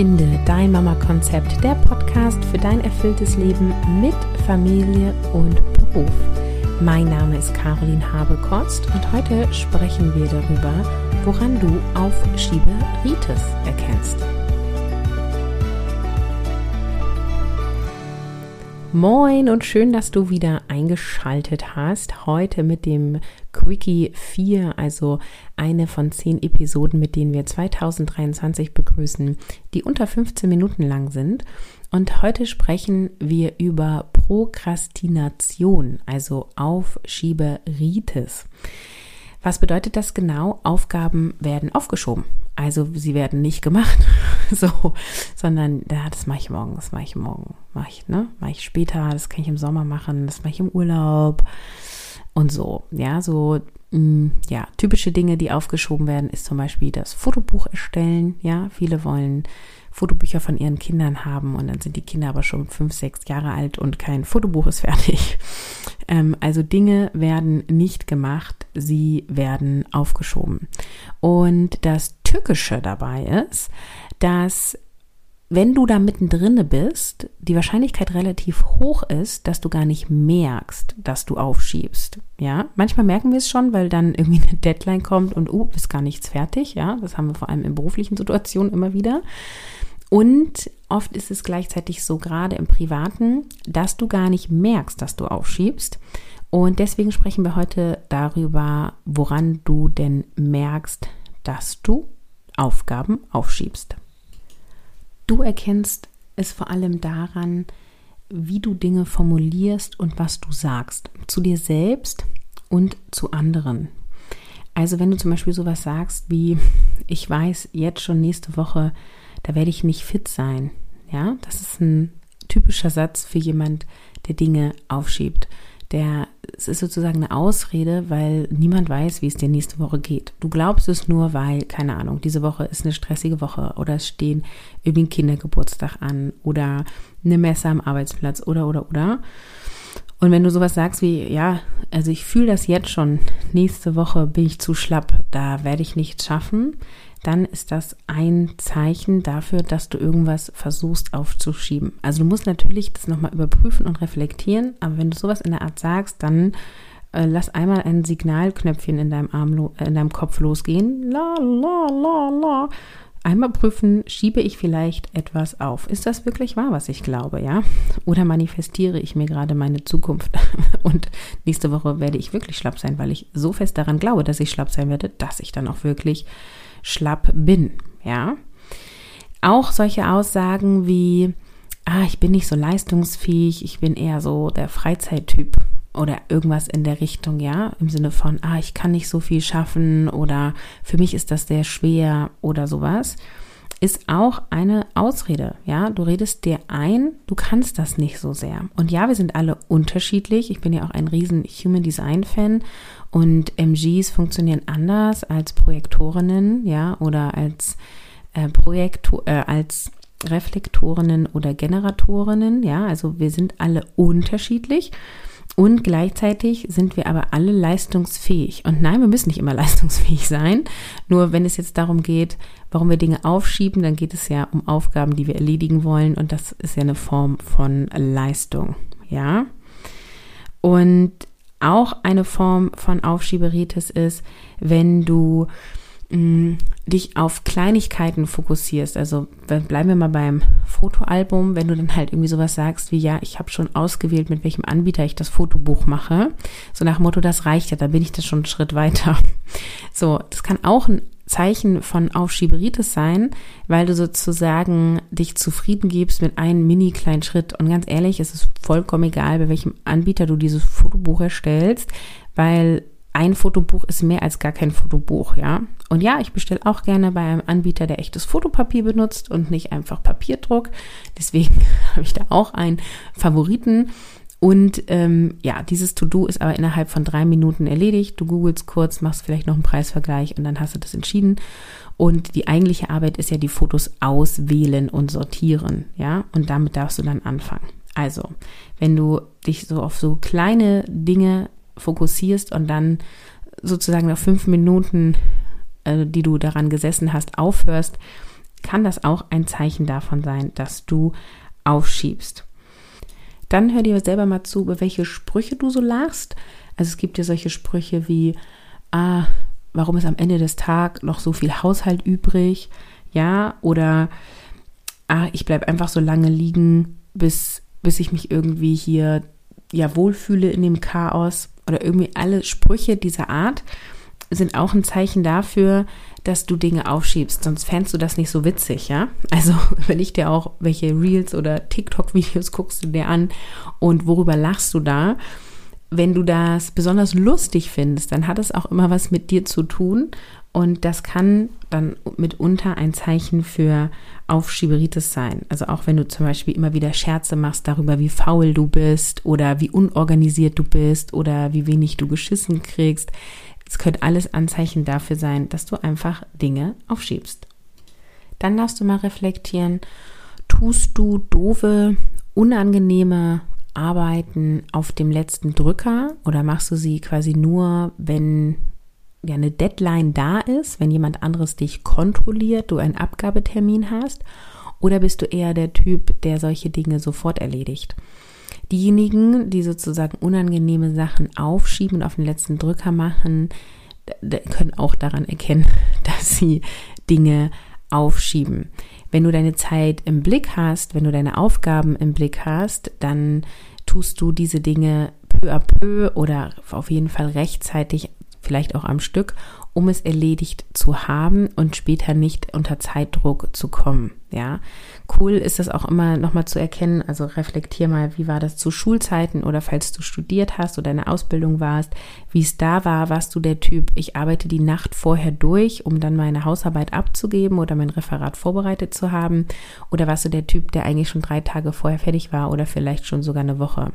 Finde dein Mama-Konzept, der Podcast für dein erfülltes Leben mit Familie und Beruf. Mein Name ist Caroline Habekost und heute sprechen wir darüber, woran du Aufschieberitis erkennst. Moin und schön, dass du wieder eingeschaltet hast. Heute mit dem Quickie 4, also eine von zehn Episoden, mit denen wir 2023 begrüßen, die unter 15 Minuten lang sind. Und heute sprechen wir über Prokrastination, also Aufschieberitis. Was bedeutet das genau? Aufgaben werden aufgeschoben. Also sie werden nicht gemacht, so, sondern ja, das mache ich morgen, das mache ich morgen, mache ich, ne? Mache ich später, das kann ich im Sommer machen, das mache ich im Urlaub und so. Ja, so mm, ja, typische Dinge, die aufgeschoben werden, ist zum Beispiel das Fotobuch erstellen. Ja, viele wollen Fotobücher von ihren Kindern haben und dann sind die Kinder aber schon fünf, sechs Jahre alt und kein Fotobuch ist fertig. Ähm, also Dinge werden nicht gemacht, sie werden aufgeschoben. Und das Tückische dabei ist, dass wenn du da mittendrin bist, die Wahrscheinlichkeit relativ hoch ist, dass du gar nicht merkst, dass du aufschiebst. Ja, manchmal merken wir es schon, weil dann irgendwie eine Deadline kommt und, oh, ist gar nichts fertig. Ja, das haben wir vor allem in beruflichen Situationen immer wieder. Und oft ist es gleichzeitig so, gerade im Privaten, dass du gar nicht merkst, dass du aufschiebst. Und deswegen sprechen wir heute darüber, woran du denn merkst, dass du Aufgaben aufschiebst. Du erkennst es vor allem daran, wie du Dinge formulierst und was du sagst. Zu dir selbst und zu anderen. Also wenn du zum Beispiel sowas sagst wie, ich weiß jetzt schon nächste Woche, da werde ich nicht fit sein. Ja, das ist ein typischer Satz für jemand, der Dinge aufschiebt. Der, es ist sozusagen eine Ausrede, weil niemand weiß, wie es dir nächste Woche geht. Du glaubst es nur, weil, keine Ahnung, diese Woche ist eine stressige Woche oder es stehen irgendwie ein Kindergeburtstag an oder eine Messe am Arbeitsplatz oder, oder, oder. Und wenn du sowas sagst wie, ja, also ich fühle das jetzt schon, nächste Woche bin ich zu schlapp, da werde ich nichts schaffen, dann ist das ein Zeichen dafür, dass du irgendwas versuchst aufzuschieben. Also du musst natürlich das nochmal überprüfen und reflektieren, aber wenn du sowas in der Art sagst, dann äh, lass einmal ein Signalknöpfchen in deinem Arm, äh, in deinem Kopf losgehen. La, la, la, la. Einmal prüfen, schiebe ich vielleicht etwas auf. Ist das wirklich wahr, was ich glaube, ja? Oder manifestiere ich mir gerade meine Zukunft und nächste Woche werde ich wirklich schlapp sein, weil ich so fest daran glaube, dass ich schlapp sein werde, dass ich dann auch wirklich schlapp bin, ja. Auch solche Aussagen wie, ah, ich bin nicht so leistungsfähig, ich bin eher so der Freizeittyp oder irgendwas in der Richtung, ja, im Sinne von, ah, ich kann nicht so viel schaffen oder für mich ist das sehr schwer oder sowas, ist auch eine Ausrede, ja, du redest dir ein, du kannst das nicht so sehr. Und ja, wir sind alle unterschiedlich. Ich bin ja auch ein riesen Human Design Fan und MGs funktionieren anders als Projektorinnen, ja, oder als äh, Projektor, äh, als Reflektorinnen oder Generatorinnen, ja, also wir sind alle unterschiedlich. Und gleichzeitig sind wir aber alle leistungsfähig. Und nein, wir müssen nicht immer leistungsfähig sein. Nur wenn es jetzt darum geht, warum wir Dinge aufschieben, dann geht es ja um Aufgaben, die wir erledigen wollen. Und das ist ja eine Form von Leistung. Ja. Und auch eine Form von Aufschieberitis ist, wenn du mh, mm, dich auf Kleinigkeiten fokussierst. Also bleiben wir mal beim Fotoalbum, wenn du dann halt irgendwie sowas sagst wie, ja, ich habe schon ausgewählt, mit welchem Anbieter ich das Fotobuch mache. So nach Motto, das reicht ja, da bin ich das schon einen Schritt weiter. So, das kann auch ein Zeichen von Aufschieberitis sein, weil du sozusagen dich zufrieden gibst mit einem mini kleinen Schritt. Und ganz ehrlich, es ist vollkommen egal, bei welchem Anbieter du dieses Fotobuch erstellst, weil ein Fotobuch ist mehr als gar kein Fotobuch, ja. Und ja, ich bestelle auch gerne bei einem Anbieter, der echtes Fotopapier benutzt und nicht einfach Papierdruck. Deswegen habe ich da auch einen Favoriten. Und ähm, ja, dieses To-Do ist aber innerhalb von drei Minuten erledigt. Du googelst kurz, machst vielleicht noch einen Preisvergleich und dann hast du das entschieden. Und die eigentliche Arbeit ist ja die Fotos auswählen und sortieren, ja. Und damit darfst du dann anfangen. Also, wenn du dich so auf so kleine Dinge fokussierst und dann sozusagen nach fünf Minuten, äh, die du daran gesessen hast, aufhörst, kann das auch ein Zeichen davon sein, dass du aufschiebst. Dann hör dir selber mal zu, über welche Sprüche du so lachst. Also es gibt ja solche Sprüche wie, ah, warum ist am Ende des Tages noch so viel Haushalt übrig? Ja, oder ah, ich bleibe einfach so lange liegen, bis, bis ich mich irgendwie hier ja wohlfühle in dem Chaos. Oder irgendwie alle Sprüche dieser Art sind auch ein Zeichen dafür, dass du Dinge aufschiebst, sonst fändest du das nicht so witzig, ja? Also überleg dir auch, welche Reels oder TikTok-Videos guckst du dir an und worüber lachst du da. Wenn du das besonders lustig findest, dann hat es auch immer was mit dir zu tun und das kann dann mitunter ein Zeichen für Aufschieberitis sein. Also auch wenn du zum Beispiel immer wieder Scherze machst darüber, wie faul du bist oder wie unorganisiert du bist oder wie wenig du geschissen kriegst, es könnte alles Anzeichen dafür sein, dass du einfach Dinge aufschiebst. Dann darfst du mal reflektieren, tust du doofe, unangenehme Arbeiten auf dem letzten Drücker oder machst du sie quasi nur, wenn ja eine Deadline da ist, wenn jemand anderes dich kontrolliert, du einen Abgabetermin hast? Oder bist du eher der Typ, der solche Dinge sofort erledigt? Diejenigen, die sozusagen unangenehme Sachen aufschieben und auf den letzten Drücker machen, können auch daran erkennen, dass sie Dinge aufschieben. Wenn du deine Zeit im Blick hast, wenn du deine Aufgaben im Blick hast, dann tust du diese Dinge peu à peu oder auf jeden Fall rechtzeitig, vielleicht auch am Stück um es erledigt zu haben und später nicht unter Zeitdruck zu kommen. Ja, cool ist das auch immer nochmal zu erkennen. Also reflektier mal, wie war das zu Schulzeiten oder falls du studiert hast oder eine Ausbildung warst, wie es da war. Warst du der Typ, ich arbeite die Nacht vorher durch, um dann meine Hausarbeit abzugeben oder mein Referat vorbereitet zu haben? Oder warst du der Typ, der eigentlich schon drei Tage vorher fertig war oder vielleicht schon sogar eine Woche?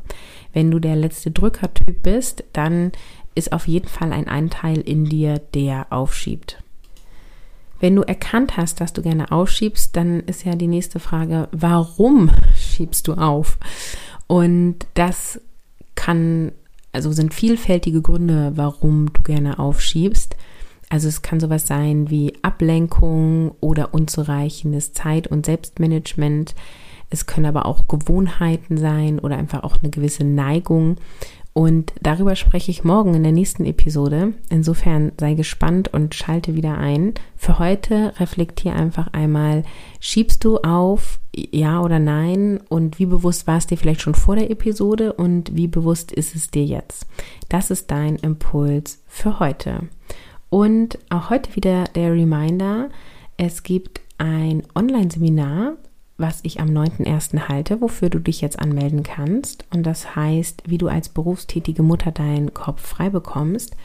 Wenn du der letzte Drückertyp bist, dann ist auf jeden Fall ein Anteil in dir, der aufschiebt. Wenn du erkannt hast, dass du gerne aufschiebst, dann ist ja die nächste Frage, warum schiebst du auf? Und das kann, also sind vielfältige Gründe, warum du gerne aufschiebst. Also es kann sowas sein wie Ablenkung oder unzureichendes Zeit- und Selbstmanagement. Es können aber auch Gewohnheiten sein oder einfach auch eine gewisse Neigung. Und darüber spreche ich morgen in der nächsten Episode. Insofern sei gespannt und schalte wieder ein. Für heute reflektier einfach einmal, schiebst du auf, ja oder nein? Und wie bewusst war es dir vielleicht schon vor der Episode und wie bewusst ist es dir jetzt? Das ist dein Impuls für heute. Und auch heute wieder der Reminder, es gibt ein Online-Seminar was ich am 9.1. halte, wofür du dich jetzt anmelden kannst. Und das heißt, wie du als berufstätige Mutter deinen Kopf frei bekommst.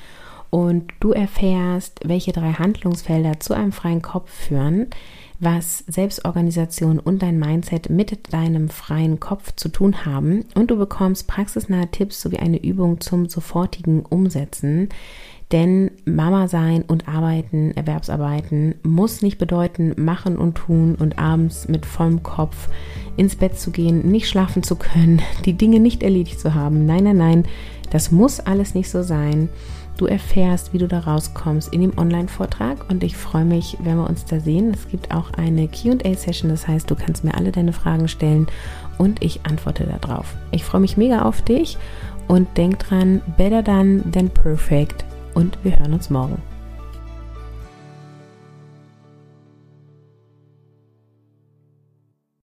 Und du erfährst, welche drei Handlungsfelder zu einem freien Kopf führen, was Selbstorganisation und dein Mindset mit deinem freien Kopf zu tun haben. Und du bekommst praxisnahe Tipps sowie eine Übung zum sofortigen Umsetzen, denn Mama sein und arbeiten, Erwerbsarbeiten muss nicht bedeuten, machen und tun und abends mit vollem Kopf ins Bett zu gehen, nicht schlafen zu können, die Dinge nicht erledigt zu haben. Nein, nein, nein, das muss alles nicht so sein. Du erfährst, wie du da rauskommst in dem Online-Vortrag und ich freue mich, wenn wir uns da sehen. Es gibt auch eine QA-Session, das heißt, du kannst mir alle deine Fragen stellen und ich antworte darauf. Ich freue mich mega auf dich und denk dran, better done than perfect und wir hören uns morgen.